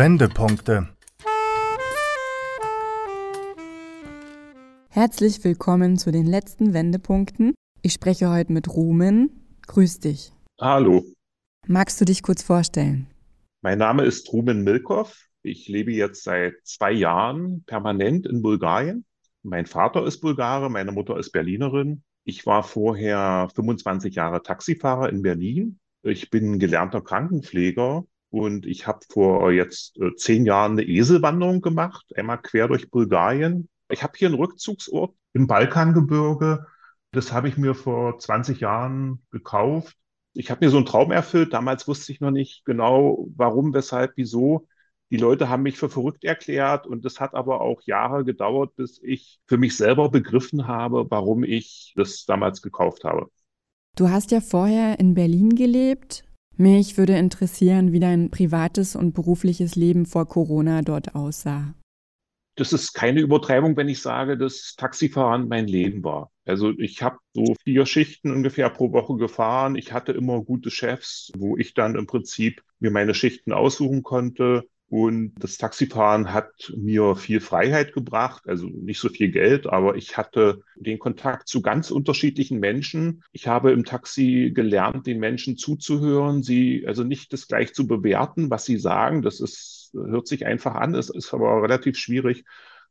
Wendepunkte. Herzlich willkommen zu den letzten Wendepunkten. Ich spreche heute mit Rumen. Grüß dich. Hallo, Magst du dich kurz vorstellen? mein Name ist Rumen Milkov. Ich lebe jetzt seit zwei Jahren permanent in Bulgarien. Mein Vater ist Bulgare, meine Mutter ist Berlinerin. Ich war vorher 25 Jahre Taxifahrer in Berlin. Ich bin gelernter Krankenpfleger und ich habe vor jetzt äh, zehn Jahren eine Eselwanderung gemacht, einmal quer durch Bulgarien. Ich habe hier einen Rückzugsort im Balkangebirge. Das habe ich mir vor 20 Jahren gekauft. Ich habe mir so einen Traum erfüllt. Damals wusste ich noch nicht genau, warum, weshalb, wieso. Die Leute haben mich für verrückt erklärt und es hat aber auch Jahre gedauert, bis ich für mich selber begriffen habe, warum ich das damals gekauft habe. Du hast ja vorher in Berlin gelebt. Mich würde interessieren, wie dein privates und berufliches Leben vor Corona dort aussah. Das ist keine Übertreibung, wenn ich sage, dass Taxifahren mein Leben war. Also ich habe so vier Schichten ungefähr pro Woche gefahren. Ich hatte immer gute Chefs, wo ich dann im Prinzip mir meine Schichten aussuchen konnte. Und das Taxifahren hat mir viel Freiheit gebracht, also nicht so viel Geld, aber ich hatte den Kontakt zu ganz unterschiedlichen Menschen. Ich habe im Taxi gelernt, den Menschen zuzuhören, sie also nicht das gleich zu bewerten, was sie sagen. Das ist, hört sich einfach an, es ist aber relativ schwierig.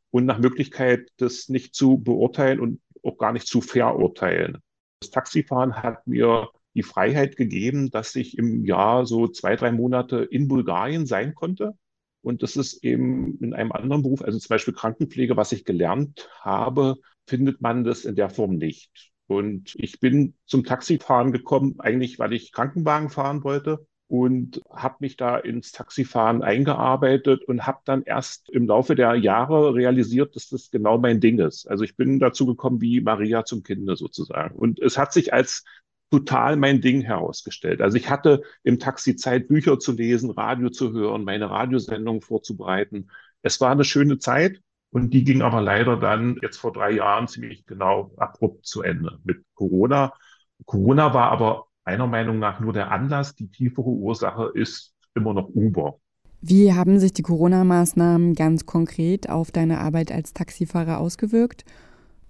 Und nach Möglichkeit, das nicht zu beurteilen und auch gar nicht zu verurteilen. Das Taxifahren hat mir die Freiheit gegeben, dass ich im Jahr so zwei, drei Monate in Bulgarien sein konnte. Und das ist eben in einem anderen Beruf, also zum Beispiel Krankenpflege, was ich gelernt habe, findet man das in der Form nicht. Und ich bin zum Taxifahren gekommen, eigentlich weil ich Krankenwagen fahren wollte und habe mich da ins Taxifahren eingearbeitet und habe dann erst im Laufe der Jahre realisiert, dass das genau mein Ding ist. Also ich bin dazu gekommen wie Maria zum Kinde sozusagen. Und es hat sich als total mein Ding herausgestellt. Also ich hatte im Taxi Zeit, Bücher zu lesen, Radio zu hören, meine Radiosendung vorzubereiten. Es war eine schöne Zeit und die ging aber leider dann jetzt vor drei Jahren ziemlich genau abrupt zu Ende mit Corona. Corona war aber meiner Meinung nach nur der Anlass. Die tiefere Ursache ist immer noch Uber. Wie haben sich die Corona-Maßnahmen ganz konkret auf deine Arbeit als Taxifahrer ausgewirkt?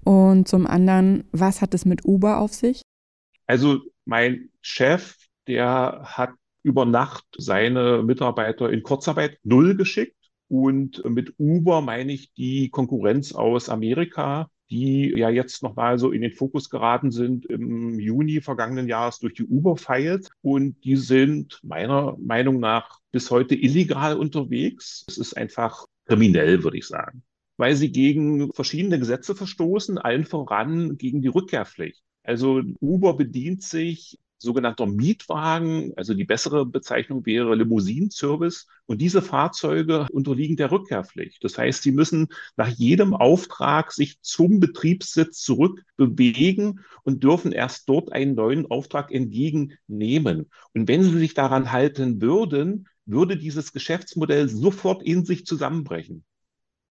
Und zum anderen, was hat es mit Uber auf sich? Also mein Chef, der hat über Nacht seine Mitarbeiter in Kurzarbeit null geschickt. Und mit Uber meine ich die Konkurrenz aus Amerika, die ja jetzt nochmal so in den Fokus geraten sind im Juni vergangenen Jahres durch die Uber-Files. Und die sind meiner Meinung nach bis heute illegal unterwegs. Es ist einfach kriminell, würde ich sagen, weil sie gegen verschiedene Gesetze verstoßen, allen voran gegen die Rückkehrpflicht. Also Uber bedient sich sogenannter Mietwagen, also die bessere Bezeichnung wäre Limousinenservice. Und diese Fahrzeuge unterliegen der Rückkehrpflicht. Das heißt, sie müssen nach jedem Auftrag sich zum Betriebssitz zurückbewegen und dürfen erst dort einen neuen Auftrag entgegennehmen. Und wenn sie sich daran halten würden, würde dieses Geschäftsmodell sofort in sich zusammenbrechen.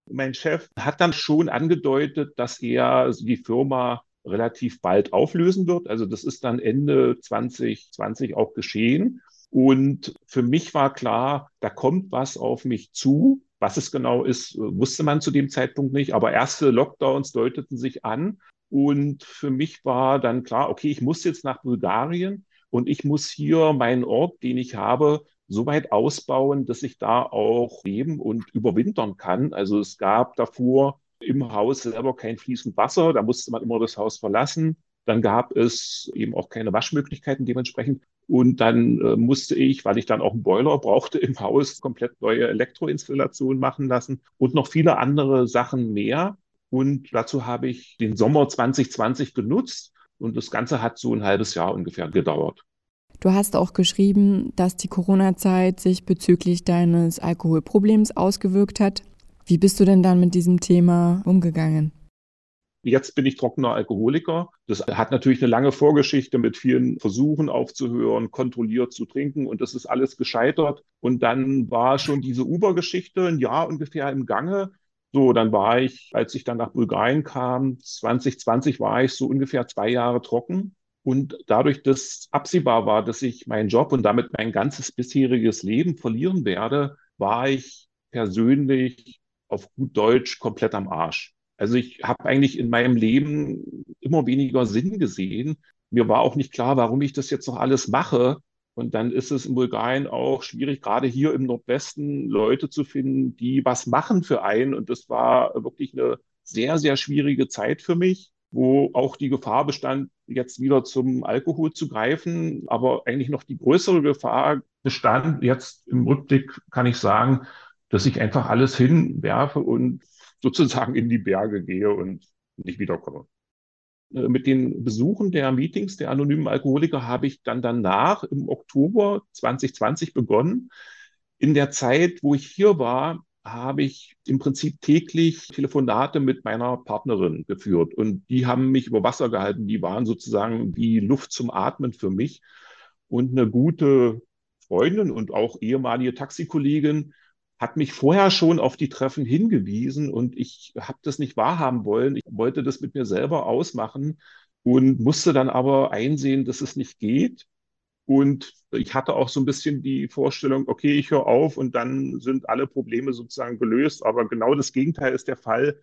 Mein Chef hat dann schon angedeutet, dass er die Firma relativ bald auflösen wird. Also das ist dann Ende 2020 auch geschehen. Und für mich war klar, da kommt was auf mich zu. Was es genau ist, wusste man zu dem Zeitpunkt nicht. Aber erste Lockdowns deuteten sich an. Und für mich war dann klar, okay, ich muss jetzt nach Bulgarien und ich muss hier meinen Ort, den ich habe, so weit ausbauen, dass ich da auch leben und überwintern kann. Also es gab davor im Haus selber kein fließend Wasser, da musste man immer das Haus verlassen. Dann gab es eben auch keine Waschmöglichkeiten dementsprechend. Und dann äh, musste ich, weil ich dann auch einen Boiler brauchte, im Haus komplett neue Elektroinstallationen machen lassen und noch viele andere Sachen mehr. Und dazu habe ich den Sommer 2020 genutzt und das Ganze hat so ein halbes Jahr ungefähr gedauert. Du hast auch geschrieben, dass die Corona-Zeit sich bezüglich deines Alkoholproblems ausgewirkt hat. Wie bist du denn dann mit diesem Thema umgegangen? Jetzt bin ich trockener Alkoholiker. Das hat natürlich eine lange Vorgeschichte mit vielen Versuchen aufzuhören, kontrolliert zu trinken und das ist alles gescheitert. Und dann war schon diese Uber-Geschichte ein Jahr ungefähr im Gange. So, dann war ich, als ich dann nach Bulgarien kam, 2020 war ich so ungefähr zwei Jahre trocken. Und dadurch, dass absehbar war, dass ich meinen Job und damit mein ganzes bisheriges Leben verlieren werde, war ich persönlich auf gut Deutsch komplett am Arsch. Also ich habe eigentlich in meinem Leben immer weniger Sinn gesehen. Mir war auch nicht klar, warum ich das jetzt noch alles mache. Und dann ist es in Bulgarien auch schwierig, gerade hier im Nordwesten Leute zu finden, die was machen für einen. Und das war wirklich eine sehr, sehr schwierige Zeit für mich, wo auch die Gefahr bestand, jetzt wieder zum Alkohol zu greifen. Aber eigentlich noch die größere Gefahr bestand jetzt im Rückblick, kann ich sagen, dass ich einfach alles hinwerfe und sozusagen in die Berge gehe und nicht wiederkomme. Äh, mit den Besuchen der Meetings der anonymen Alkoholiker habe ich dann danach im Oktober 2020 begonnen. In der Zeit, wo ich hier war, habe ich im Prinzip täglich Telefonate mit meiner Partnerin geführt und die haben mich über Wasser gehalten. Die waren sozusagen wie Luft zum Atmen für mich und eine gute Freundin und auch ehemalige Taxikollegin hat mich vorher schon auf die Treffen hingewiesen und ich habe das nicht wahrhaben wollen. Ich wollte das mit mir selber ausmachen und musste dann aber einsehen, dass es nicht geht. Und ich hatte auch so ein bisschen die Vorstellung, okay, ich höre auf und dann sind alle Probleme sozusagen gelöst. Aber genau das Gegenteil ist der Fall,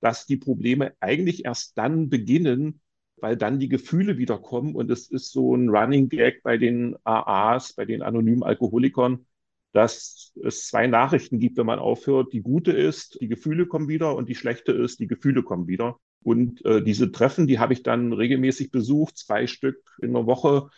dass die Probleme eigentlich erst dann beginnen, weil dann die Gefühle wiederkommen. Und es ist so ein Running Gag bei den AAs, bei den anonymen Alkoholikern, dass es zwei Nachrichten gibt, wenn man aufhört. Die gute ist, die Gefühle kommen wieder und die schlechte ist, die Gefühle kommen wieder. Und äh, diese Treffen, die habe ich dann regelmäßig besucht, zwei Stück in der Woche.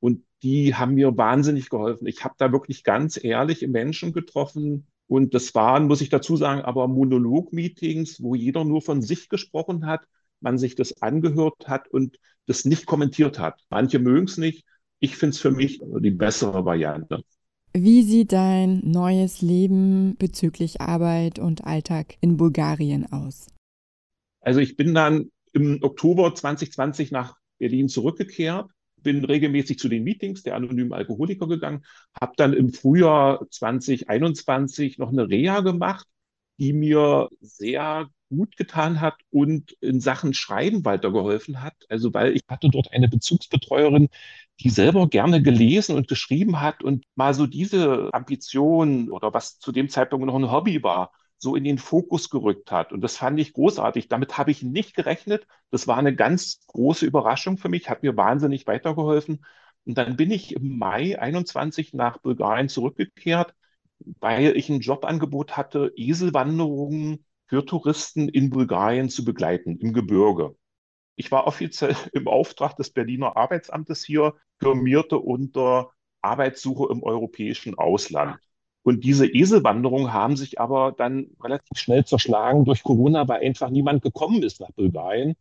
Und die haben mir wahnsinnig geholfen. Ich habe da wirklich ganz ehrliche Menschen getroffen. Und das waren, muss ich dazu sagen, aber Monolog-Meetings, wo jeder nur von sich gesprochen hat, man sich das angehört hat und das nicht kommentiert hat. Manche mögen es nicht. Ich finde es für mich die bessere Variante. Wie sieht dein neues Leben bezüglich Arbeit und Alltag in Bulgarien aus? Also ich bin dann im Oktober 2020 nach Berlin zurückgekehrt, bin regelmäßig zu den Meetings der anonymen Alkoholiker gegangen, habe dann im Frühjahr 2021 noch eine Reha gemacht, die mir sehr gut getan hat und in Sachen Schreiben weitergeholfen hat. Also weil ich hatte dort eine Bezugsbetreuerin, die selber gerne gelesen und geschrieben hat und mal so diese Ambition oder was zu dem Zeitpunkt noch ein Hobby war, so in den Fokus gerückt hat. Und das fand ich großartig. Damit habe ich nicht gerechnet. Das war eine ganz große Überraschung für mich, hat mir wahnsinnig weitergeholfen. Und dann bin ich im Mai 21 nach Bulgarien zurückgekehrt, weil ich ein Jobangebot hatte, Eselwanderungen für Touristen in Bulgarien zu begleiten, im Gebirge. Ich war offiziell im Auftrag des Berliner Arbeitsamtes hier, firmierte unter Arbeitssuche im europäischen Ausland. Und diese Eselwanderungen haben sich aber dann relativ schnell zerschlagen durch Corona, weil einfach niemand gekommen ist nach Bulgarien.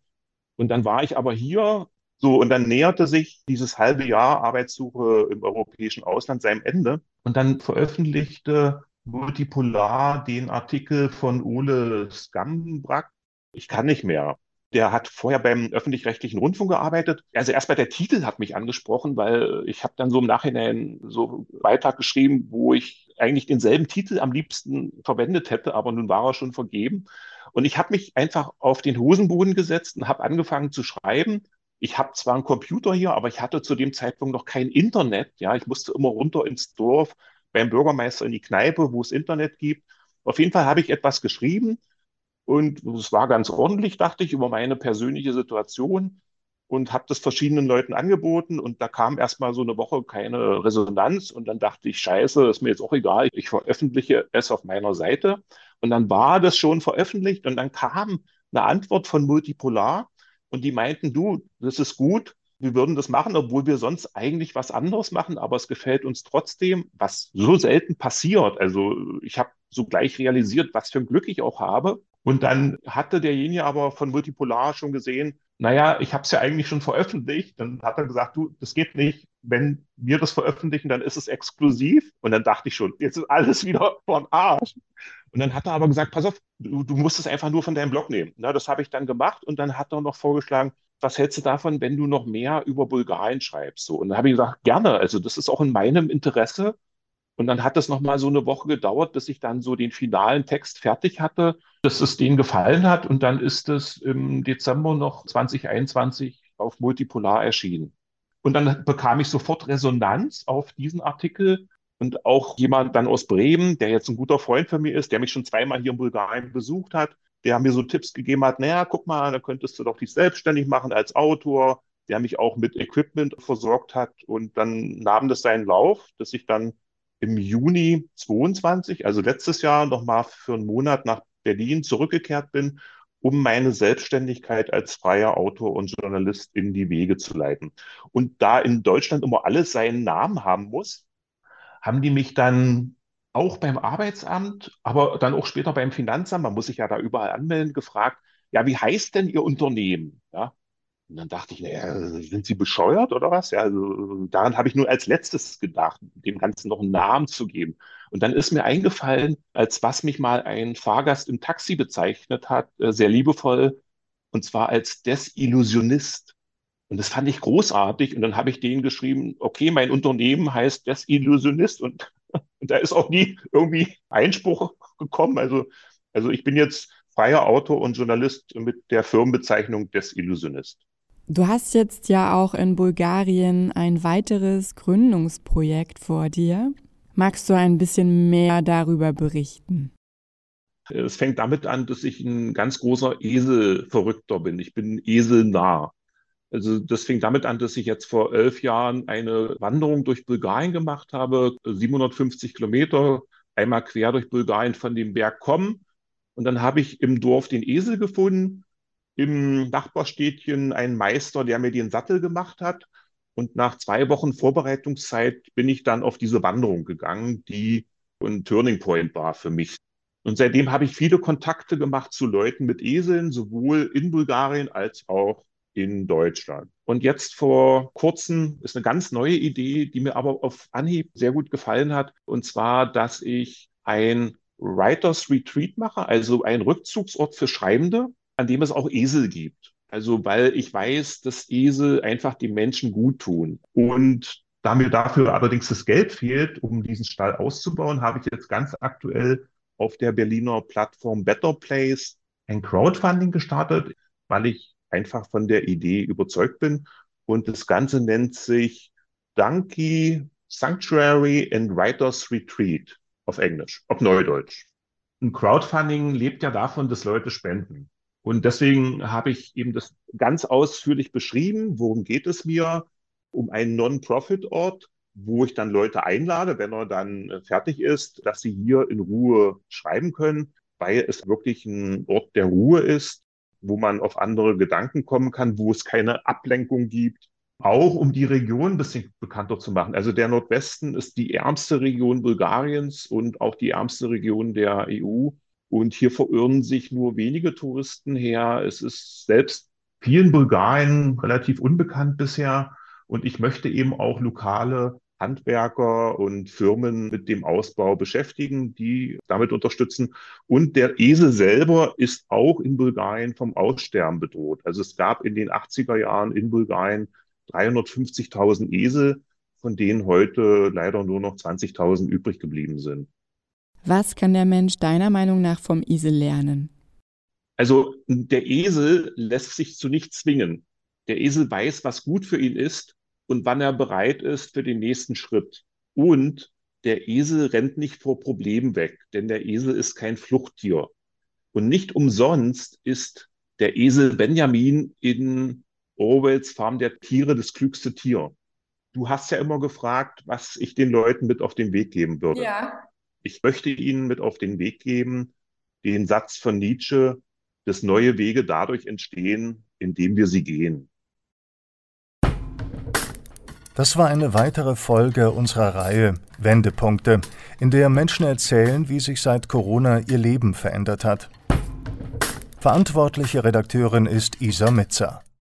Und dann war ich aber hier so, und dann näherte sich dieses halbe Jahr Arbeitssuche im europäischen Ausland seinem Ende. Und dann veröffentlichte Multipolar den Artikel von Ole Skambrack. Ich kann nicht mehr. Der hat vorher beim öffentlich-rechtlichen Rundfunk gearbeitet. Also erstmal der Titel hat mich angesprochen, weil ich habe dann so im Nachhinein so einen Beitrag geschrieben, wo ich eigentlich denselben Titel am liebsten verwendet hätte, aber nun war er schon vergeben. Und ich habe mich einfach auf den Hosenboden gesetzt und habe angefangen zu schreiben. Ich habe zwar einen Computer hier, aber ich hatte zu dem Zeitpunkt noch kein Internet. Ja, ich musste immer runter ins Dorf beim Bürgermeister in die Kneipe, wo es Internet gibt. Auf jeden Fall habe ich etwas geschrieben und es war ganz ordentlich, dachte ich, über meine persönliche Situation und habe das verschiedenen Leuten angeboten und da kam erstmal so eine Woche keine Resonanz und dann dachte ich, scheiße, ist mir jetzt auch egal, ich veröffentliche es auf meiner Seite und dann war das schon veröffentlicht und dann kam eine Antwort von Multipolar und die meinten, du, das ist gut, wir würden das machen, obwohl wir sonst eigentlich was anderes machen, aber es gefällt uns trotzdem, was so selten passiert. Also ich habe so gleich realisiert, was für ein Glück ich auch habe. Und dann hatte derjenige aber von Multipolar schon gesehen, naja, ich habe es ja eigentlich schon veröffentlicht. Dann hat er gesagt, du, das geht nicht. Wenn wir das veröffentlichen, dann ist es exklusiv. Und dann dachte ich schon, jetzt ist alles wieder von Arsch. Und dann hat er aber gesagt, pass auf, du, du musst es einfach nur von deinem Blog nehmen. Na, das habe ich dann gemacht. Und dann hat er noch vorgeschlagen, was hältst du davon, wenn du noch mehr über Bulgarien schreibst? So, und dann habe ich gesagt, gerne, also das ist auch in meinem Interesse. Und dann hat es noch mal so eine Woche gedauert, bis ich dann so den finalen Text fertig hatte, dass es denen gefallen hat. Und dann ist es im Dezember noch 2021 auf Multipolar erschienen. Und dann bekam ich sofort Resonanz auf diesen Artikel Und auch jemand dann aus Bremen, der jetzt ein guter Freund von mir ist, der mich schon zweimal hier in Bulgarien besucht hat, der mir so Tipps gegeben hat, naja, guck mal, da könntest du doch dich selbstständig machen als Autor, der mich auch mit Equipment versorgt hat. Und dann nahm das seinen Lauf, dass ich dann im Juni 22, also letztes Jahr, nochmal für einen Monat nach Berlin zurückgekehrt bin, um meine Selbstständigkeit als freier Autor und Journalist in die Wege zu leiten. Und da in Deutschland immer alles seinen Namen haben muss, haben die mich dann auch beim Arbeitsamt, aber dann auch später beim Finanzamt, man muss sich ja da überall anmelden, gefragt, ja, wie heißt denn Ihr Unternehmen? Ja, und dann dachte ich, naja, sind Sie bescheuert oder was? Ja, also daran habe ich nur als letztes gedacht, dem Ganzen noch einen Namen zu geben. Und dann ist mir eingefallen, als was mich mal ein Fahrgast im Taxi bezeichnet hat, äh, sehr liebevoll, und zwar als Desillusionist. Und das fand ich großartig. Und dann habe ich denen geschrieben, okay, mein Unternehmen heißt Desillusionist. Und, und da ist auch nie irgendwie Einspruch gekommen. Also, also ich bin jetzt freier Autor und Journalist mit der Firmenbezeichnung Desillusionist. Du hast jetzt ja auch in Bulgarien ein weiteres Gründungsprojekt vor dir. Magst du ein bisschen mehr darüber berichten? Es fängt damit an, dass ich ein ganz großer Eselverrückter bin. Ich bin eselnah. Also das fing damit an, dass ich jetzt vor elf Jahren eine Wanderung durch Bulgarien gemacht habe, 750 Kilometer, einmal quer durch Bulgarien von dem Berg kommen. Und dann habe ich im Dorf den Esel gefunden im Nachbarstädtchen einen Meister, der mir den Sattel gemacht hat. Und nach zwei Wochen Vorbereitungszeit bin ich dann auf diese Wanderung gegangen, die ein Turning Point war für mich. Und seitdem habe ich viele Kontakte gemacht zu Leuten mit Eseln, sowohl in Bulgarien als auch in Deutschland. Und jetzt vor kurzem ist eine ganz neue Idee, die mir aber auf Anhieb sehr gut gefallen hat. Und zwar, dass ich ein Writers Retreat mache, also ein Rückzugsort für Schreibende an dem es auch Esel gibt. Also weil ich weiß, dass Esel einfach den Menschen gut tun. Und da mir dafür allerdings das Geld fehlt, um diesen Stall auszubauen, habe ich jetzt ganz aktuell auf der Berliner Plattform Better Place ein Crowdfunding gestartet, weil ich einfach von der Idee überzeugt bin. Und das Ganze nennt sich Donkey Sanctuary and Writers Retreat auf Englisch, auf Neudeutsch. Ein Crowdfunding lebt ja davon, dass Leute spenden. Und deswegen habe ich eben das ganz ausführlich beschrieben. Worum geht es mir? Um einen Non-Profit-Ort, wo ich dann Leute einlade, wenn er dann fertig ist, dass sie hier in Ruhe schreiben können, weil es wirklich ein Ort der Ruhe ist, wo man auf andere Gedanken kommen kann, wo es keine Ablenkung gibt. Auch um die Region ein bisschen bekannter zu machen. Also der Nordwesten ist die ärmste Region Bulgariens und auch die ärmste Region der EU. Und hier verirren sich nur wenige Touristen her. Es ist selbst vielen Bulgarien relativ unbekannt bisher. Und ich möchte eben auch lokale Handwerker und Firmen mit dem Ausbau beschäftigen, die damit unterstützen. Und der Esel selber ist auch in Bulgarien vom Aussterben bedroht. Also es gab in den 80er Jahren in Bulgarien 350.000 Esel, von denen heute leider nur noch 20.000 übrig geblieben sind. Was kann der Mensch deiner Meinung nach vom Esel lernen? Also der Esel lässt sich zu nichts zwingen. Der Esel weiß, was gut für ihn ist und wann er bereit ist für den nächsten Schritt. Und der Esel rennt nicht vor Problemen weg, denn der Esel ist kein Fluchttier. Und nicht umsonst ist der Esel Benjamin in Orwells Farm der Tiere das klügste Tier. Du hast ja immer gefragt, was ich den Leuten mit auf den Weg geben würde. Ja. Ich möchte Ihnen mit auf den Weg geben, den Satz von Nietzsche, dass neue Wege dadurch entstehen, indem wir sie gehen. Das war eine weitere Folge unserer Reihe Wendepunkte, in der Menschen erzählen, wie sich seit Corona ihr Leben verändert hat. Verantwortliche Redakteurin ist Isa Mitzer.